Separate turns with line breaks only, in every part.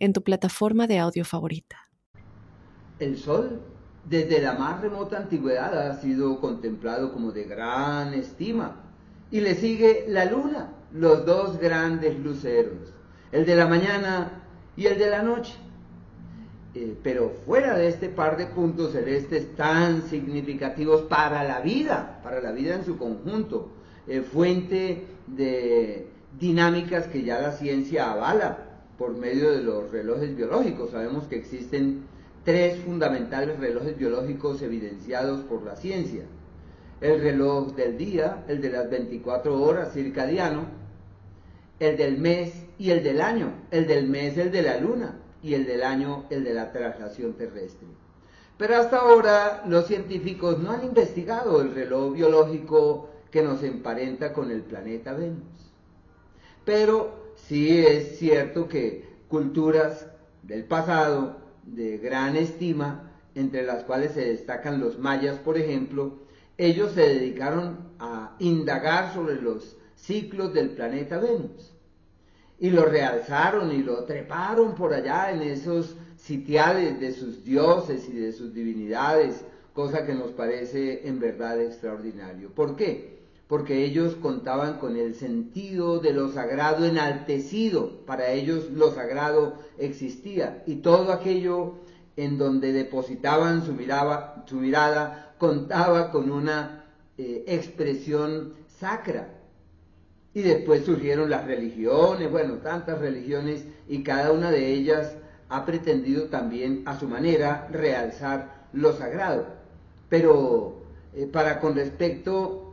en tu plataforma de audio favorita.
El Sol, desde la más remota antigüedad, ha sido contemplado como de gran estima. Y le sigue la Luna, los dos grandes luceros, el de la mañana y el de la noche. Eh, pero fuera de este par de puntos celestes tan significativos para la vida, para la vida en su conjunto, eh, fuente de dinámicas que ya la ciencia avala, por medio de los relojes biológicos. Sabemos que existen tres fundamentales relojes biológicos evidenciados por la ciencia. El reloj del día, el de las 24 horas circadiano, el del mes y el del año. El del mes, el de la luna, y el del año, el de la traslación terrestre. Pero hasta ahora los científicos no han investigado el reloj biológico que nos emparenta con el planeta Venus. Pero sí es cierto que culturas del pasado de gran estima, entre las cuales se destacan los mayas, por ejemplo, ellos se dedicaron a indagar sobre los ciclos del planeta Venus. Y lo realzaron y lo treparon por allá en esos sitiales de sus dioses y de sus divinidades, cosa que nos parece en verdad extraordinario. ¿Por qué? Porque ellos contaban con el sentido de lo sagrado enaltecido, para ellos lo sagrado existía, y todo aquello en donde depositaban su, mirada contaba con una eh, expresión sacra. Y después surgieron las religiones, bueno, tantas religiones, y cada una de ellas ha pretendido también a su manera realzar lo sagrado. Pero eh, para con respecto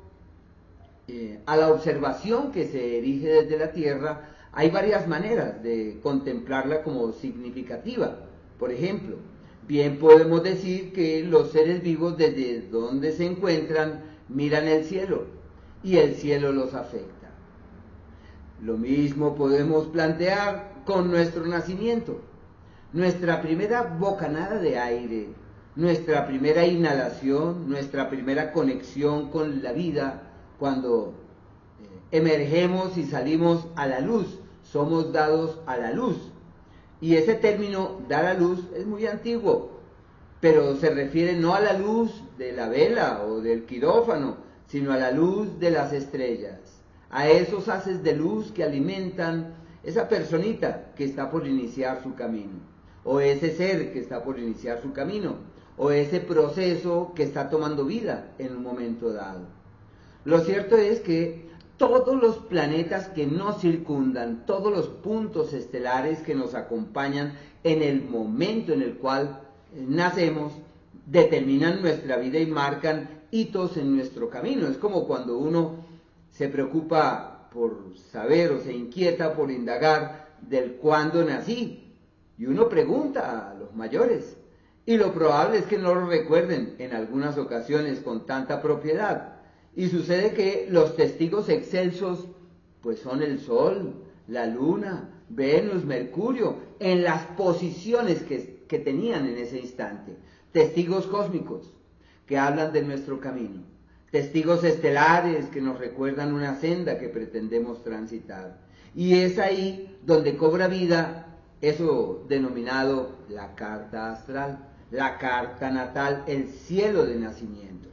eh, a la observación que se erige desde la Tierra, hay varias maneras de contemplarla como significativa. Por ejemplo, bien podemos decir que los seres vivos desde donde se encuentran miran el cielo y el cielo los afecta. Lo mismo podemos plantear con nuestro nacimiento. Nuestra primera bocanada de aire, nuestra primera inhalación, nuestra primera conexión con la vida, cuando eh, emergemos y salimos a la luz, somos dados a la luz. Y ese término, dar a luz, es muy antiguo, pero se refiere no a la luz de la vela o del quirófano, sino a la luz de las estrellas, a esos haces de luz que alimentan esa personita que está por iniciar su camino, o ese ser que está por iniciar su camino, o ese proceso que está tomando vida en un momento dado. Lo cierto es que todos los planetas que nos circundan, todos los puntos estelares que nos acompañan en el momento en el cual nacemos, determinan nuestra vida y marcan hitos en nuestro camino. Es como cuando uno se preocupa por saber o se inquieta por indagar del cuándo nací. Y uno pregunta a los mayores. Y lo probable es que no lo recuerden en algunas ocasiones con tanta propiedad. Y sucede que los testigos excelsos, pues son el Sol, la Luna, Venus, Mercurio, en las posiciones que, que tenían en ese instante. Testigos cósmicos que hablan de nuestro camino. Testigos estelares que nos recuerdan una senda que pretendemos transitar. Y es ahí donde cobra vida eso denominado la carta astral, la carta natal, el cielo de nacimiento.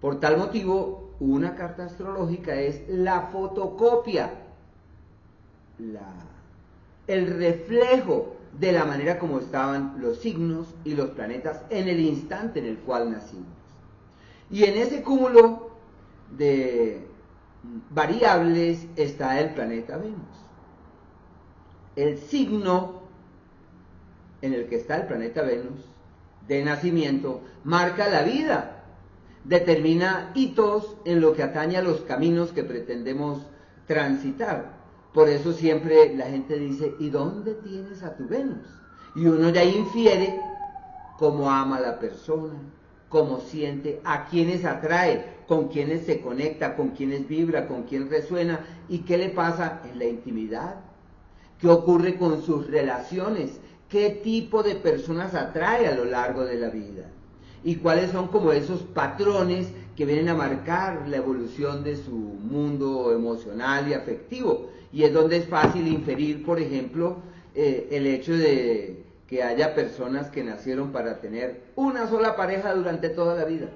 Por tal motivo, una carta astrológica es la fotocopia, el reflejo de la manera como estaban los signos y los planetas en el instante en el cual nacimos. Y en ese cúmulo de variables está el planeta Venus. El signo en el que está el planeta Venus de nacimiento marca la vida determina hitos en lo que atañe a los caminos que pretendemos transitar. Por eso siempre la gente dice, ¿y dónde tienes a tu Venus? Y uno ya infiere cómo ama a la persona, cómo siente, a quienes atrae, con quienes se conecta, con quienes vibra, con quién resuena y qué le pasa en la intimidad, qué ocurre con sus relaciones, qué tipo de personas atrae a lo largo de la vida y cuáles son como esos patrones que vienen a marcar la evolución de su mundo emocional y afectivo. Y es donde es fácil inferir, por ejemplo, eh, el hecho de que haya personas que nacieron para tener una sola pareja durante toda la vida,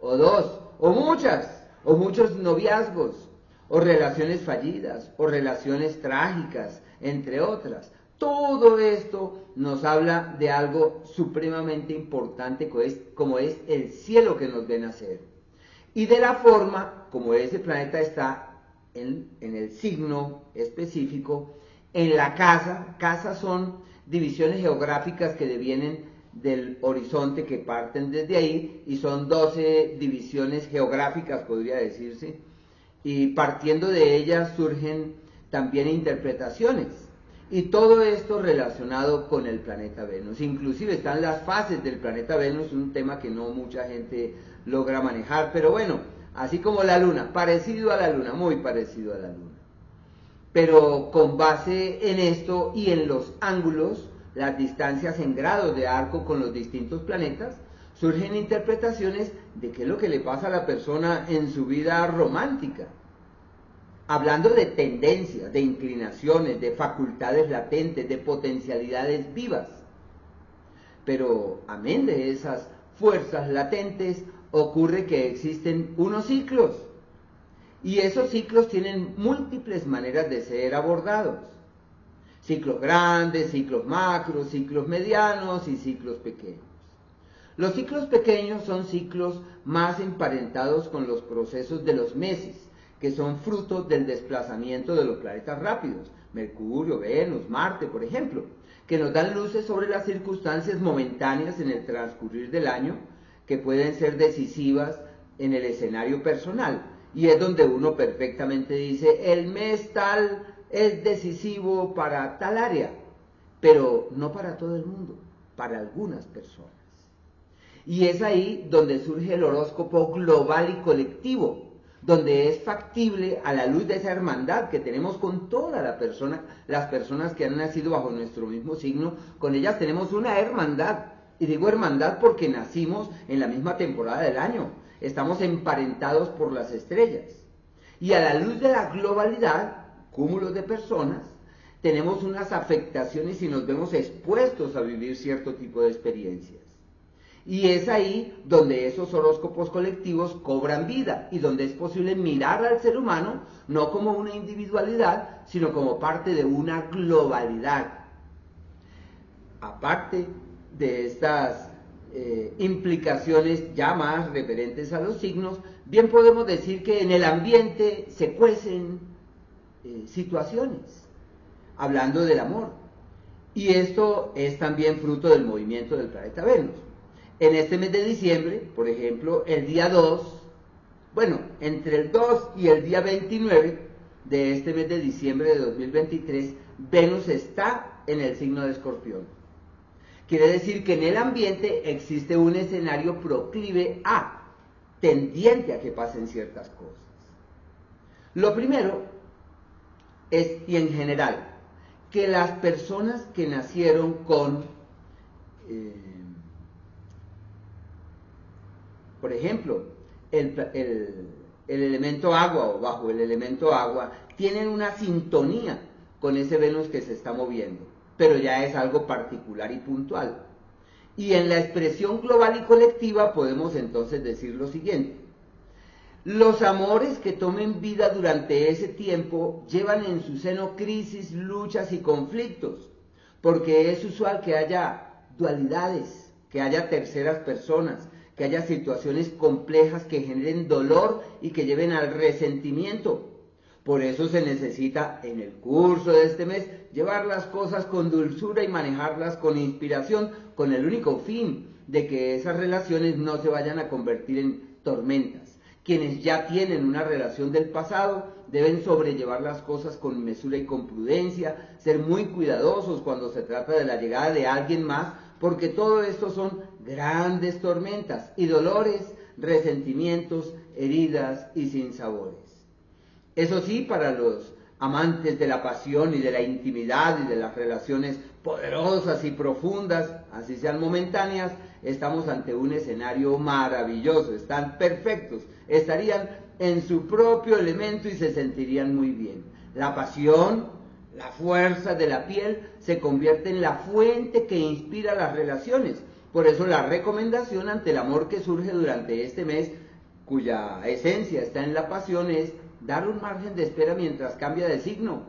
o dos, o muchas, o muchos noviazgos, o relaciones fallidas, o relaciones trágicas, entre otras. Todo esto nos habla de algo supremamente importante como es, el cielo que nos ven hacer. Y de la forma como ese planeta está en, en el signo específico, en la casa, casas son divisiones geográficas que devienen del horizonte que parten desde ahí y son 12 divisiones geográficas, podría decirse, y partiendo de ellas surgen también interpretaciones. Y todo esto relacionado con el planeta Venus. Inclusive están las fases del planeta Venus, un tema que no mucha gente logra manejar, pero bueno, así como la luna, parecido a la luna, muy parecido a la luna. Pero con base en esto y en los ángulos, las distancias en grados de arco con los distintos planetas, surgen interpretaciones de qué es lo que le pasa a la persona en su vida romántica. Hablando de tendencias, de inclinaciones, de facultades latentes, de potencialidades vivas. Pero amén de esas fuerzas latentes, ocurre que existen unos ciclos y esos ciclos tienen múltiples maneras de ser abordados. Ciclos grandes, ciclos macros, ciclos medianos y ciclos pequeños. Los ciclos pequeños son ciclos más emparentados con los procesos de los meses, que son frutos del desplazamiento de los planetas rápidos, Mercurio, Venus, Marte, por ejemplo, que nos dan luces sobre las circunstancias momentáneas en el transcurrir del año que pueden ser decisivas en el escenario personal, y es donde uno perfectamente dice, el mes tal es decisivo para tal área, pero no para todo el mundo, para algunas personas. Y es ahí donde surge el horóscopo global y colectivo, donde es factible a la luz de esa hermandad que tenemos con toda la persona, las personas que han nacido bajo nuestro mismo signo, con ellas tenemos una hermandad. Y digo hermandad porque nacimos en la misma temporada del año, estamos emparentados por las estrellas. Y a la luz de la globalidad, cúmulos de personas, tenemos unas afectaciones y nos vemos expuestos a vivir cierto tipo de experiencias. Y es ahí donde esos horóscopos colectivos cobran vida y donde es posible mirar al ser humano no como una individualidad, sino como parte de una globalidad. Aparte de estas eh, implicaciones ya más referentes a los signos, bien podemos decir que en el ambiente se cuecen eh, situaciones, hablando del amor. Y esto es también fruto del movimiento del planeta Venus. En este mes de diciembre, por ejemplo, el día 2, bueno, entre el 2 y el día 29 de este mes de diciembre de 2023, Venus está en el signo de Escorpión. Quiere decir que en el ambiente existe un escenario proclive a, tendiente a que pasen ciertas cosas. Lo primero es, y en general, que las personas que nacieron con, eh, por ejemplo, el, el elemento agua o bajo el elemento agua, tienen una sintonía con ese Venus que se está moviendo pero ya es algo particular y puntual. Y en la expresión global y colectiva podemos entonces decir lo siguiente. Los amores que tomen vida durante ese tiempo llevan en su seno crisis, luchas y conflictos, porque es usual que haya dualidades, que haya terceras personas, que haya situaciones complejas que generen dolor y que lleven al resentimiento, por eso se necesita en el curso de este mes llevar las cosas con dulzura y manejarlas con inspiración, con el único fin de que esas relaciones no se vayan a convertir en tormentas, Quienes ya tienen una relación del pasado deben sobrellevar las cosas con mesura y con prudencia, ser muy cuidadosos cuando se trata de la llegada de alguien más, porque todo esto son grandes tormentas y dolores, resentimientos, heridas y sinsabores. Eso sí, para los amantes de la pasión y de la intimidad y de las relaciones poderosas y profundas, así sean momentáneas, estamos ante un escenario maravilloso, están perfectos, estarían en su propio elemento y se sentirían muy bien. La pasión, la fuerza de la piel se convierte en la fuente que inspira las relaciones. Por eso la recomendación ante el amor que surge durante este mes, cuya esencia está en la pasión, es dar un margen de espera mientras cambia de signo.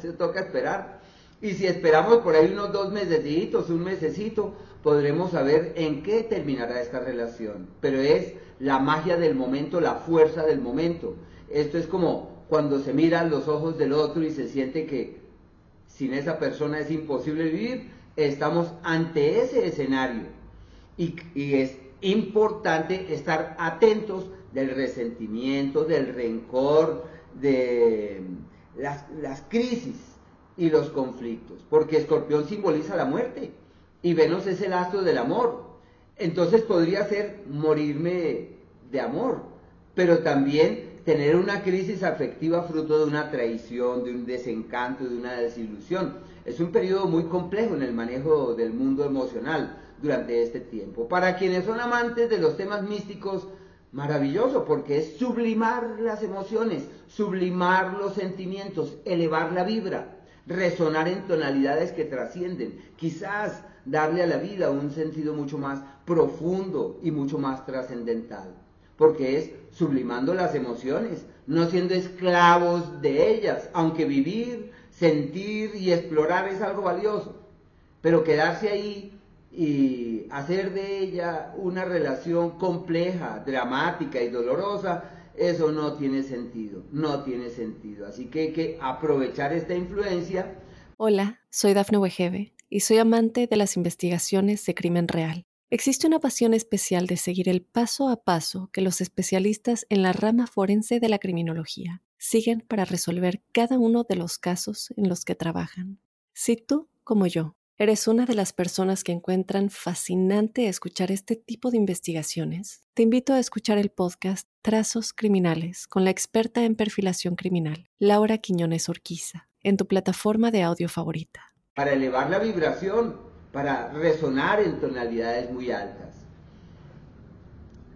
Se toca esperar. Y si esperamos por ahí unos dos mesecitos, un mesecito, podremos saber en qué terminará esta relación. Pero es la magia del momento, la fuerza del momento. Esto es como cuando se miran los ojos del otro y se siente que sin esa persona es imposible vivir. Estamos ante ese escenario. Y, es importante estar atentos del resentimiento, del rencor, de las, las crisis y los conflictos, porque Escorpión simboliza la muerte y Venus es el astro del amor. Entonces podría ser morirme de amor, pero también tener una crisis afectiva fruto de una traición, de un desencanto, de una desilusión. Es un periodo muy complejo en el manejo del mundo emocional durante este tiempo. Para quienes son amantes de los temas místicos, maravilloso porque es sublimar las emociones, sublimar los sentimientos, elevar la vibra, resonar en tonalidades que trascienden, quizás darle a la vida un sentido mucho más profundo y mucho más trascendental, porque es sublimando las emociones, no siendo esclavos de ellas, aunque vivir, sentir y explorar es algo valioso, pero quedarse ahí y hacer de ella una relación compleja, dramática y dolorosa, eso no tiene sentido, no tiene sentido. Así que hay que aprovechar esta influencia.
Hola, soy Dafne Wegebe y soy amante de las investigaciones de crimen real. Existe una pasión especial de seguir el paso a paso que los especialistas en la rama forense de la criminología siguen para resolver cada uno de los casos en los que trabajan. Si tú, como yo, ¿Eres una de las personas que encuentran fascinante escuchar este tipo de investigaciones? Te invito a escuchar el podcast Trazos Criminales con la experta en perfilación criminal, Laura Quiñones Orquiza, en tu plataforma de audio favorita.
Para elevar la vibración, para resonar en tonalidades muy altas.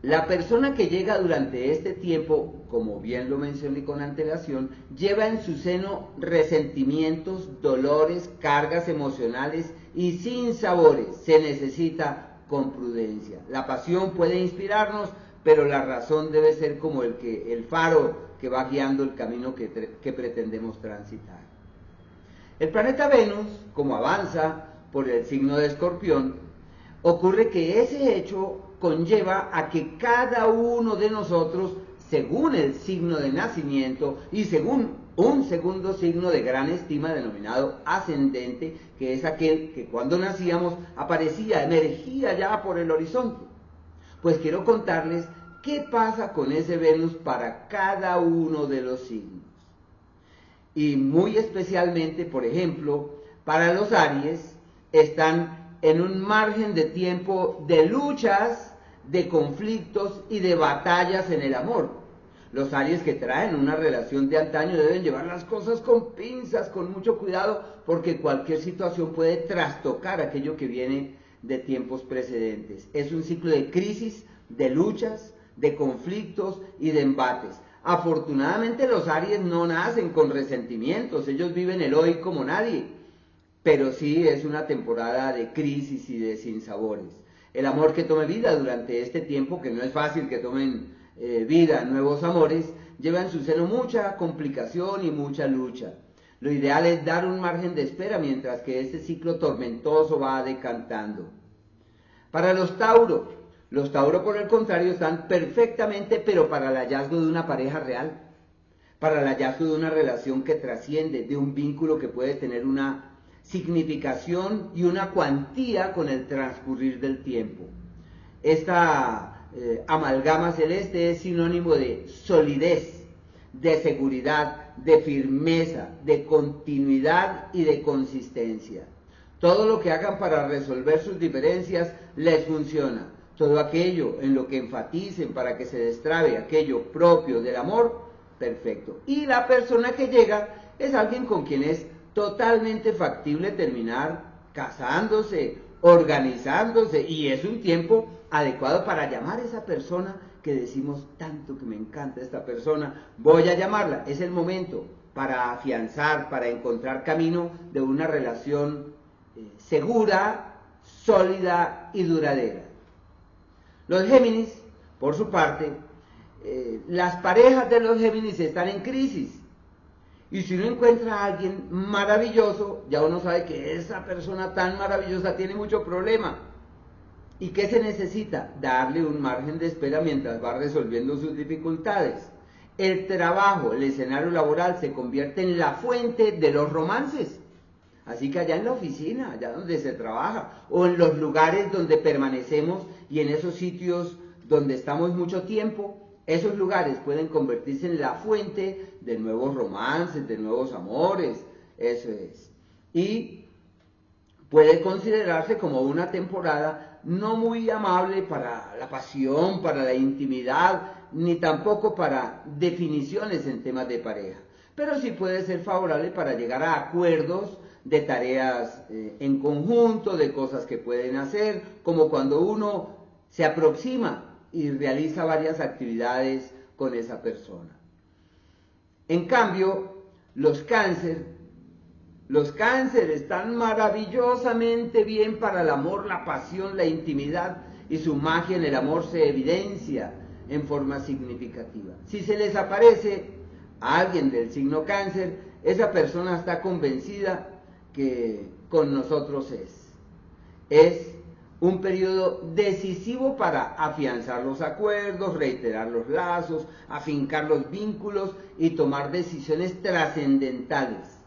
La persona que llega durante este tiempo, como bien lo mencioné con antelación, lleva en su seno resentimientos, dolores, cargas emocionales y sin sabores. Se necesita con prudencia. La pasión puede inspirarnos, pero la razón debe ser como el, que, el faro que va guiando el camino que, que pretendemos transitar. El planeta Venus, como avanza por el signo de Escorpión, ocurre que ese hecho conlleva a que cada uno de nosotros, según el signo de nacimiento y según un segundo signo de gran estima denominado ascendente, que es aquel que cuando nacíamos aparecía, emergía ya por el horizonte. Pues quiero contarles qué pasa con ese Venus para cada uno de los signos. Y muy especialmente, por ejemplo, para los Aries, están en un margen de tiempo de luchas, de conflictos y de batallas en el amor. Los Aries que traen una relación de antaño deben llevar las cosas con pinzas, con mucho cuidado, porque cualquier situación puede trastocar aquello que viene de tiempos precedentes. Es un ciclo de crisis, de luchas, de conflictos y de embates. Afortunadamente los Aries no nacen con resentimientos, ellos viven el hoy como nadie pero sí es una temporada de crisis y de sinsabores. El amor que tome vida durante este tiempo, que no es fácil que tomen eh, vida nuevos amores, lleva en su seno mucha complicación y mucha lucha. Lo ideal es dar un margen de espera mientras que este ciclo tormentoso va decantando. Para los Tauro, los Tauro por el contrario están perfectamente, pero para el hallazgo de una pareja real, para el hallazgo de una relación que trasciende, de un vínculo que puede tener una significación y una cuantía con el transcurrir del tiempo. Esta eh, amalgama celeste es sinónimo de solidez, de seguridad, de firmeza, de continuidad y de consistencia. Todo lo que hagan para resolver sus diferencias les funciona. Todo aquello en lo que enfaticen para que se destrabe aquello propio del amor, perfecto. Y la persona que llega es alguien con quien es totalmente factible terminar casándose, organizándose, y es un tiempo adecuado para llamar a esa persona que decimos tanto que me encanta esta persona, voy a llamarla, es el momento para afianzar, para encontrar camino de una relación eh, segura, sólida y duradera. Los Géminis, por su parte, eh, las parejas de los Géminis están en crisis. Y si uno encuentra a alguien maravilloso, ya uno sabe que esa persona tan maravillosa tiene mucho problema. ¿Y qué se necesita? Darle un margen de espera mientras va resolviendo sus dificultades. El trabajo, el escenario laboral se convierte en la fuente de los romances. Así que allá en la oficina, allá donde se trabaja, o en los lugares donde permanecemos y en esos sitios donde estamos mucho tiempo, esos lugares pueden convertirse en la fuente de nuevos romances, de nuevos amores, eso es. Y puede considerarse como una temporada no muy amable para la pasión, para la intimidad, ni tampoco para definiciones en temas de pareja. Pero sí puede ser favorable para llegar a acuerdos de tareas eh, en conjunto, de cosas que pueden hacer, como cuando uno se aproxima y realiza varias actividades con esa persona. En cambio, los cánceres, los cánceres están maravillosamente bien para el amor, la pasión, la intimidad y su magia en el amor se evidencia en forma significativa. Si se les aparece a alguien del signo cáncer, esa persona está convencida que con nosotros es. Es un periodo decisivo para afianzar los acuerdos, reiterar los lazos, afincar los vínculos y tomar decisiones trascendentales.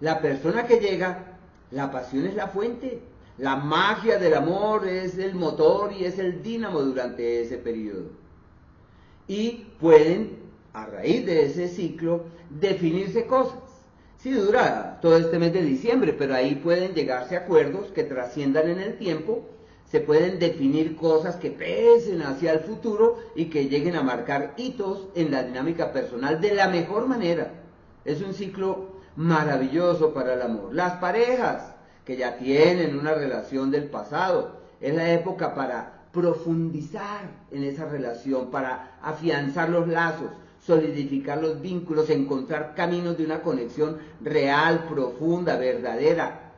La persona que llega, la pasión es la fuente, la magia del amor es el motor y es el dínamo durante ese periodo. Y pueden, a raíz de ese ciclo, definirse cosas Sí dura todo este mes de diciembre, pero ahí pueden llegarse acuerdos que trasciendan en el tiempo, se pueden definir cosas que pesen hacia el futuro y que lleguen a marcar hitos en la dinámica personal de la mejor manera. Es un ciclo maravilloso para el amor. Las parejas que ya tienen una relación del pasado, es la época para profundizar en esa relación, para afianzar los lazos, solidificar los vínculos, encontrar caminos de una conexión real, profunda, verdadera.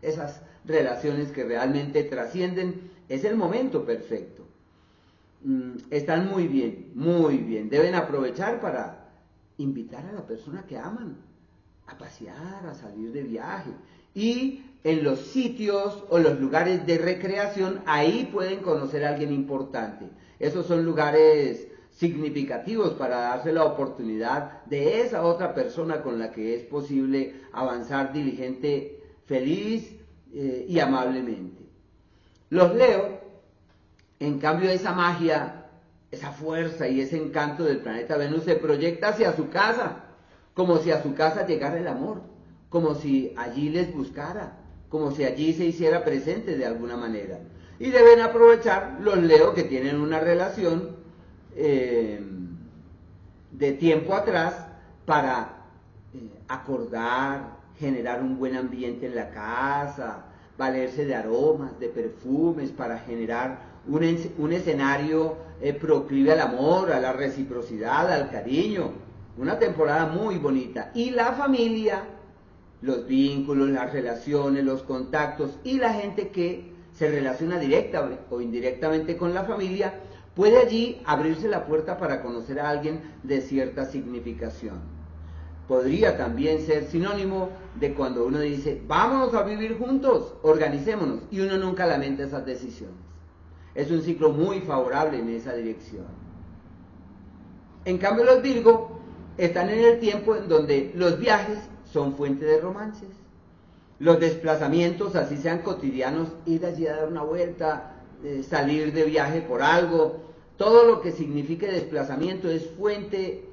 Esas relaciones que realmente trascienden, es el momento perfecto. Mm, están muy bien, muy bien. Deben aprovechar para invitar a la persona que aman a pasear, a salir de viaje. Y en los sitios o los lugares de recreación, ahí pueden conocer a alguien importante. Esos son lugares significativos para darse la oportunidad de esa otra persona con la que es posible avanzar diligente, feliz eh, y amablemente. Los leo, en cambio esa magia, esa fuerza y ese encanto del planeta Venus se proyecta hacia su casa, como si a su casa llegara el amor, como si allí les buscara, como si allí se hiciera presente de alguna manera. Y deben aprovechar los leo que tienen una relación eh, de tiempo atrás para eh, acordar, generar un buen ambiente en la casa, valerse de aromas, de perfumes, para generar un, escenario eh, proclive al amor, a la reciprocidad, al cariño. Una temporada muy bonita. Y la familia, los vínculos, las relaciones, los contactos y la gente que se relaciona directa o indirectamente con la familia, Puede allí abrirse la puerta para conocer a alguien de cierta significación. Podría también ser sinónimo de cuando uno dice, vámonos a vivir juntos, organicémonos, y uno nunca lamenta esas decisiones. Es un ciclo muy favorable en esa dirección. En cambio, los Virgo están en el tiempo en donde los viajes son fuente de romances. Los desplazamientos, así sean cotidianos, ir allí a dar una vuelta, eh, salir de viaje por algo, todo lo que signifique desplazamiento es fuente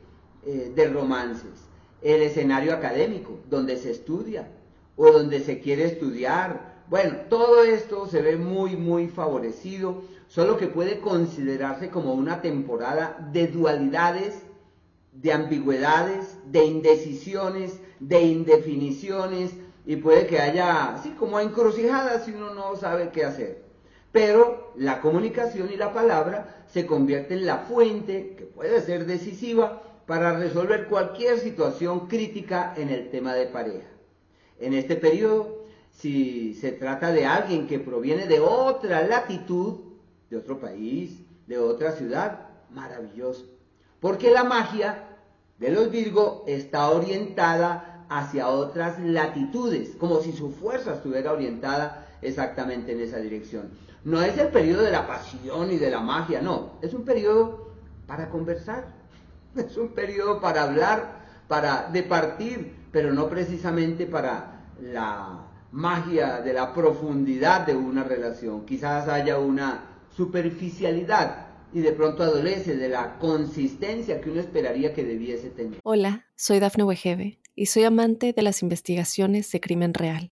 eh, de romances. El escenario académico, donde se estudia o donde se quiere estudiar. Bueno, todo esto se ve muy, muy favorecido, solo que puede considerarse como una temporada de dualidades, de ambigüedades, de indecisiones, de indefiniciones, y puede que haya, así como encrucijadas si uno no sabe qué hacer. Pero la comunicación y la palabra se convierten en la fuente, que puede ser decisiva, para resolver cualquier situación crítica en el tema de pareja. En este periodo, si se trata de alguien que proviene de otra latitud, de otro país, de otra ciudad, maravilloso. Porque la magia de los Virgo está orientada hacia otras latitudes, como si su fuerza estuviera orientada exactamente en esa dirección. No es el periodo de la pasión y de la magia, no, es un periodo para conversar, es un periodo para hablar, para departir, pero no precisamente para la magia de la profundidad de una relación. Quizás haya una superficialidad y de pronto adolece de la consistencia que uno esperaría que debiese tener.
Hola, soy Dafne Wegebe y soy amante de las investigaciones de crimen real.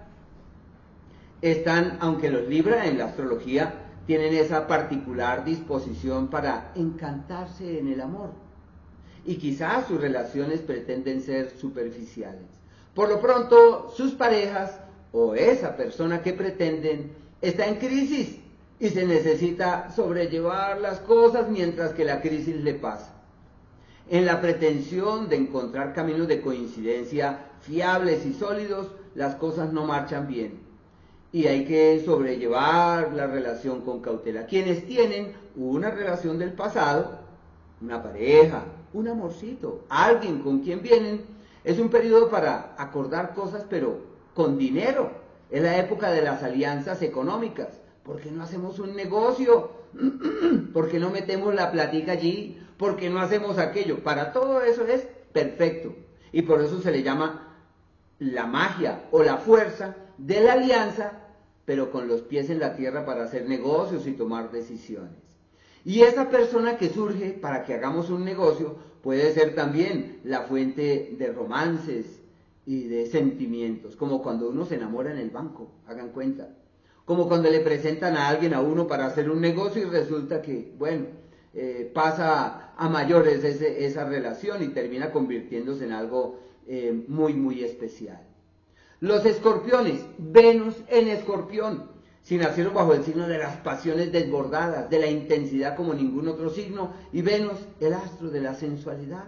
están, aunque los Libra en la astrología tienen esa particular disposición para encantarse en el amor, y quizás sus relaciones pretenden ser superficiales por lo pronto, sus parejas o esa persona que pretenden está en crisis y se necesita sobrellevar las cosas mientras que la crisis le pasa. En la pretensión de encontrar caminos de coincidencia fiables y sólidos, las cosas no marchan bien. Y hay que sobrellevar la relación con cautela. Quienes tienen una relación del pasado, una pareja, un amorcito, alguien con quien vienen, es un periodo para acordar cosas, pero con dinero. Es la época de las alianzas económicas. ¿Por qué no hacemos un negocio? ¿Por qué no metemos la platica allí? ¿Por qué no hacemos aquello? Para todo eso es perfecto. Y por eso se le llama la magia o la fuerza de la alianza, pero con los pies en la tierra para hacer negocios y tomar decisiones. Y esa persona que surge para que hagamos un negocio puede ser también la fuente de romances y de sentimientos, como cuando uno se enamora en el banco, hagan cuenta. Como cuando le presentan a alguien a uno para hacer un negocio y resulta que, bueno, eh, pasa a mayores esa relación y termina convirtiéndose en algo eh, muy, muy especial. Los escorpiones, Venus en escorpión, si nacieron bajo el signo de las pasiones desbordadas, de la intensidad como ningún otro signo, y Venus, el astro de la sensualidad,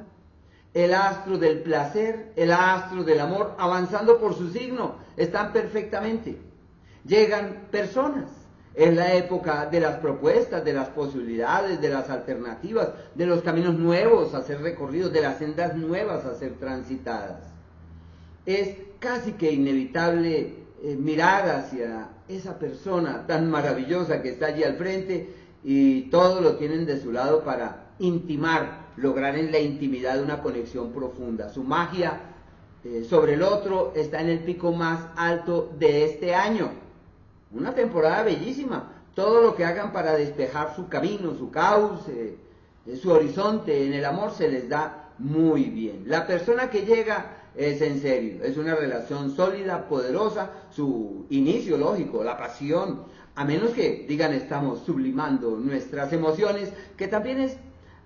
el astro del placer, el astro del amor, avanzando por su signo, están perfectamente. Llegan personas, es la época de las propuestas, de las posibilidades, de las alternativas, de los caminos nuevos a ser recorridos, de las sendas nuevas a ser transitadas. Es casi que inevitable eh, mirar hacia esa persona tan maravillosa que está allí al frente y todo lo tienen de su lado para intimar, lograr en la intimidad una conexión profunda. Su magia eh, sobre el otro está en el pico más alto de este año. Una temporada bellísima. Todo lo que hagan para despejar su camino, su cauce, eh, su horizonte en el amor se les da muy bien. La persona que llega es en serio, es una relación sólida, poderosa, su inicio lógico, la pasión, a menos que digan estamos sublimando nuestras emociones, que también es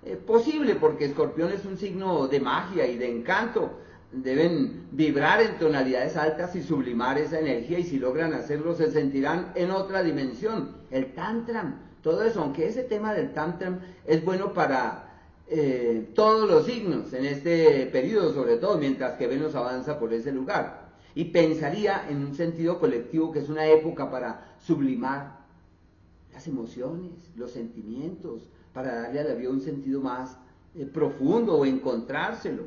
eh, posible porque Escorpión es un signo de magia y de encanto, deben vibrar en tonalidades altas y sublimar esa energía y si logran hacerlo se sentirán en otra dimensión. El tantram, todo eso, aunque ese tema del tantram es bueno para eh, todos los signos en este periodo, sobre todo mientras que Venus avanza por ese lugar. Y pensaría en un sentido colectivo que es una época para sublimar las emociones, los sentimientos, para darle a la vida un sentido más eh, profundo o encontrárselo.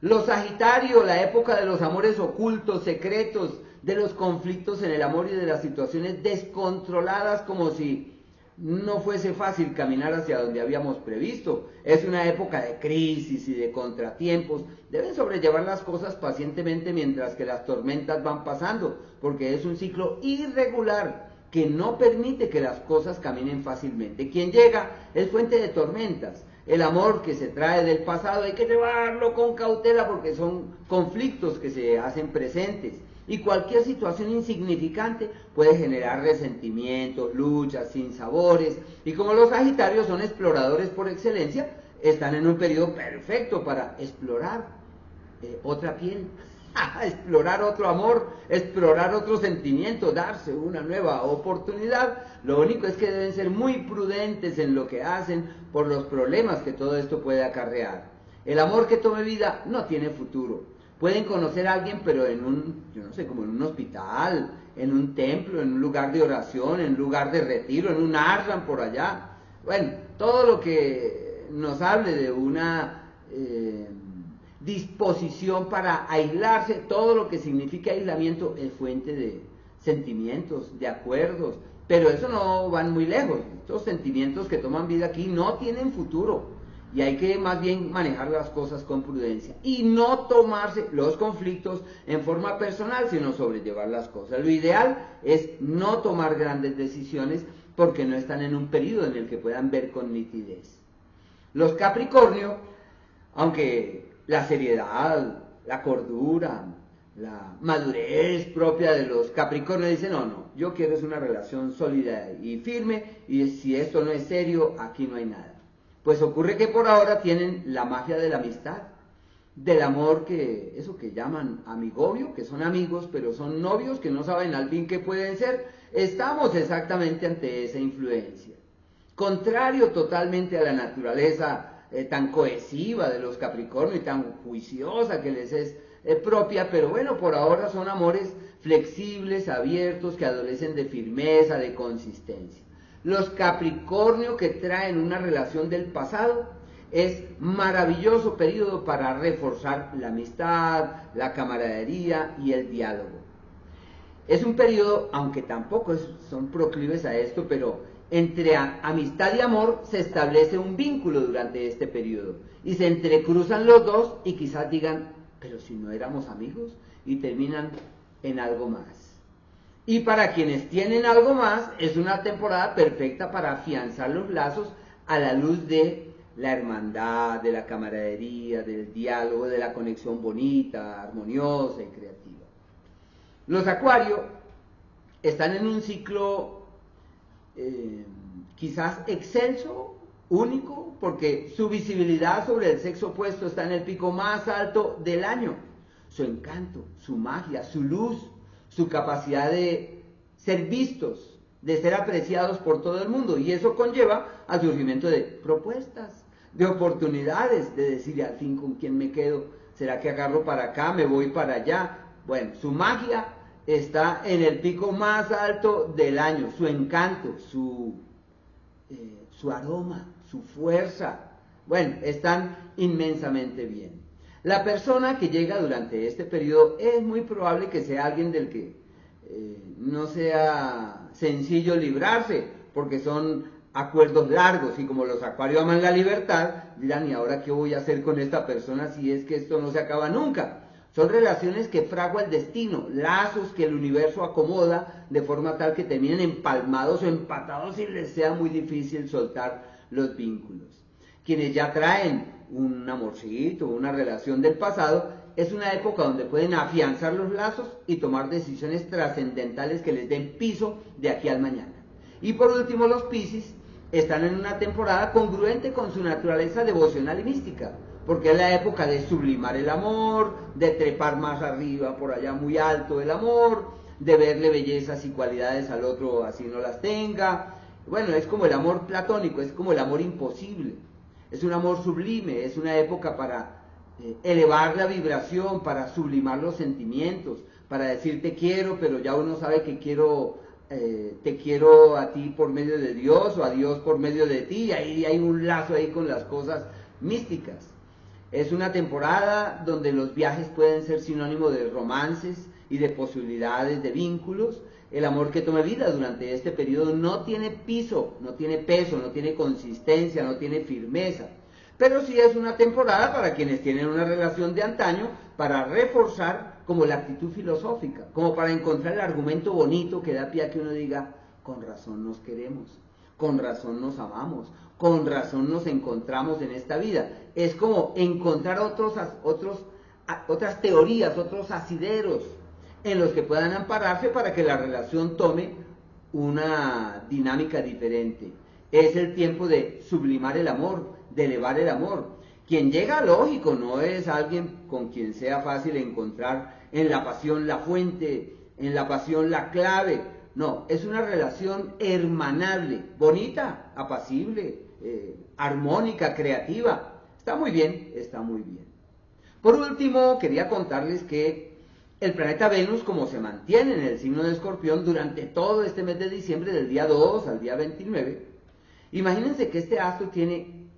Los Sagitarios, la época de los amores ocultos, secretos, de los conflictos en el amor y de las situaciones descontroladas como si no fuese fácil caminar hacia donde habíamos previsto. Es una época de crisis y de contratiempos. Deben sobrellevar las cosas pacientemente mientras que las tormentas van pasando, porque es un ciclo irregular que no permite que las cosas caminen fácilmente. Quien llega es fuente de tormentas. El amor que se trae del pasado hay que llevarlo con cautela porque son conflictos que se hacen presentes y cualquier situación insignificante puede generar resentimientos, luchas, sinsabores. Y como los Sagitarios son exploradores por excelencia, están en un periodo perfecto para explorar eh, otra piel, explorar otro amor, explorar otro sentimiento, darse una nueva oportunidad. Lo único es que deben ser muy prudentes en lo que hacen por los problemas que todo esto puede acarrear. El amor que tome vida no tiene futuro Pueden conocer a alguien, pero en un, yo no sé, como en un hospital, en un templo, en un lugar de oración, en un lugar de retiro, en un ashram por allá. Bueno, todo lo que nos hable de una eh, disposición para aislarse, todo lo que significa aislamiento es fuente de sentimientos, de acuerdos, pero eso no van muy lejos. Estos sentimientos que toman vida aquí no tienen futuro y hay que más bien manejar las cosas con prudencia y no tomarse los conflictos en forma personal, sino sobrellevar las cosas. Lo ideal es no tomar grandes decisiones porque no están en un periodo en el que puedan ver con nitidez. Los Capricornio, aunque la seriedad, la cordura, la madurez propia de los Capricornio dicen, no, no, yo quiero es una relación sólida y firme y si esto no es serio, aquí no hay nada. Pues ocurre que por ahora tienen la magia de la amistad, del amor que, eso que llaman amigovio, que son amigos, pero son novios que no saben al fin qué pueden ser. Estamos exactamente ante esa influencia. Contrario totalmente a la naturaleza eh, tan cohesiva de los Capricornios y tan juiciosa que les es eh, propia, pero bueno, por ahora son amores flexibles, abiertos, que adolecen de firmeza, de consistencia los Capricornio que traen una relación del pasado, es maravilloso periodo para reforzar la amistad, la camaradería y el diálogo. Es un periodo, aunque tampoco son proclives a esto, pero entre amistad y amor se establece un vínculo durante este periodo y se entrecruzan los dos y quizás digan, pero si no éramos amigos y terminan en algo más. Y para quienes tienen algo más, es una temporada perfecta para afianzar los lazos a la luz de la hermandad, de la camaradería, del diálogo, de la conexión bonita, armoniosa y creativa. Los acuarios están en un ciclo eh, quizás excelso, único, porque su visibilidad sobre el sexo opuesto está en el pico más alto del año. Su encanto, su magia, su luz, su capacidad de ser vistos, de ser apreciados por todo el mundo. Y eso conlleva al surgimiento de propuestas, de oportunidades, de decir al fin con quién me quedo, será que agarro para acá, me voy para allá. Bueno, su magia está en el pico más alto del año, su encanto, su, eh, su aroma, su fuerza. Bueno, están inmensamente bien. La persona que llega durante este periodo es muy probable que sea alguien del que eh, no sea sencillo librarse, porque son acuerdos largos y como los acuarios aman la libertad, dirán, ¿y ahora qué voy a hacer con esta persona si es que esto no se acaba nunca? Son relaciones que fragua el destino, lazos que el universo acomoda de forma tal que terminen empalmados o empatados y les sea muy difícil soltar los vínculos. Quienes ya traen un amorcito, una relación del pasado, es una época donde pueden afianzar los lazos y tomar decisiones trascendentales que les den piso de aquí al mañana. Y por último, los Piscis están en una temporada congruente con su naturaleza devocional y mística, porque es la época de sublimar el amor, de trepar más arriba, por allá muy alto el amor, de verle bellezas y cualidades al otro así no las tenga. Bueno, es como el amor platónico, es como el amor imposible es un amor sublime, es una época para eh, elevar la vibración, para sublimar los sentimientos, para decir te quiero, pero ya uno sabe que quiero eh, te quiero a ti por medio de Dios o a Dios por medio de ti, y ahí hay un lazo ahí con las cosas místicas. Es una temporada donde los viajes pueden ser sinónimo de romances y de posibilidades de vínculos. El amor que tome vida durante este periodo no tiene piso, no tiene peso, no tiene consistencia, no tiene firmeza. Pero sí es una temporada para quienes tienen una relación de antaño para reforzar como la actitud filosófica, como para encontrar el argumento bonito que da pie a que uno diga, con razón nos queremos, con razón nos amamos, con razón nos encontramos en esta vida. Es como encontrar otros, otros, otras teorías, otros asideros en los que puedan ampararse para que la relación tome una dinámica diferente. Es el tiempo de sublimar el amor, de elevar el amor. Quien llega, lógico, no es alguien con quien sea fácil encontrar en la pasión la fuente, en la pasión la clave. No, es una relación hermanable, bonita, apacible, eh, armónica, creativa. Está muy bien, está muy bien. Por último, quería contarles que el planeta Venus, como se mantiene en el signo de Escorpión durante todo este mes de diciembre, del día 2 al día 29, imagínense que este astro tiene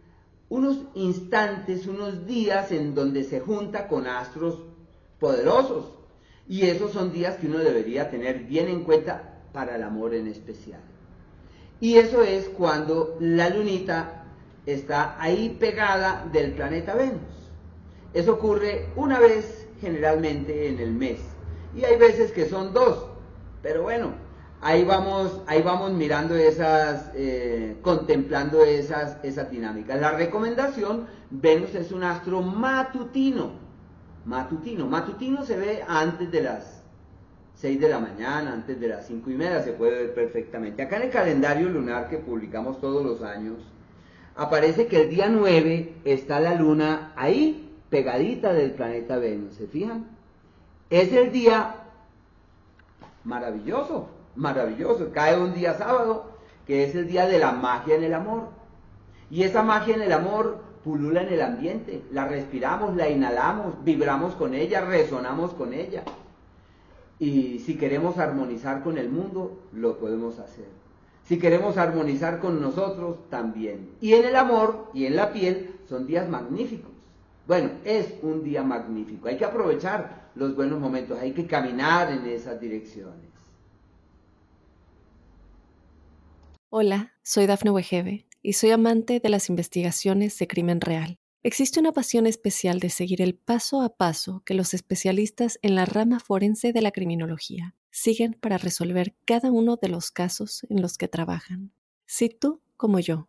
unos instantes, unos días en donde se junta con astros poderosos. Y esos son días que uno debería tener bien en cuenta para el amor en especial. Y eso es cuando la lunita está ahí pegada del planeta Venus. Eso ocurre una vez generalmente en el mes. Y hay veces que son dos. Pero bueno, ahí vamos, ahí vamos mirando esas, eh, contemplando esas, esas dinámicas. La recomendación, Venus es un astro matutino, matutino. Matutino se ve antes de las 6 de la mañana, antes de las 5 y media, se puede ver perfectamente. Acá en el calendario lunar que publicamos todos los años, aparece que el día 9 está la luna ahí, pegadita del planeta Venus, ¿se fijan? Es el día maravilloso, maravilloso. Cae un día sábado, que es el día de la magia en el amor. Y esa magia en el amor pulula en el ambiente, la respiramos, la inhalamos, vibramos con ella, resonamos con ella. Y si queremos armonizar con el mundo, lo podemos hacer. Si queremos armonizar con nosotros, también. Y en el amor y en la piel son días magníficos. Bueno, es un día magnífico. Hay que aprovechar los buenos momentos, hay que caminar en esas direcciones.
Hola, soy Dafne Wegebe y soy amante de las investigaciones de crimen real. Existe una pasión especial de seguir el paso a paso que los especialistas en la rama forense de la criminología siguen para resolver cada uno de los casos en los que trabajan. Si tú, como yo,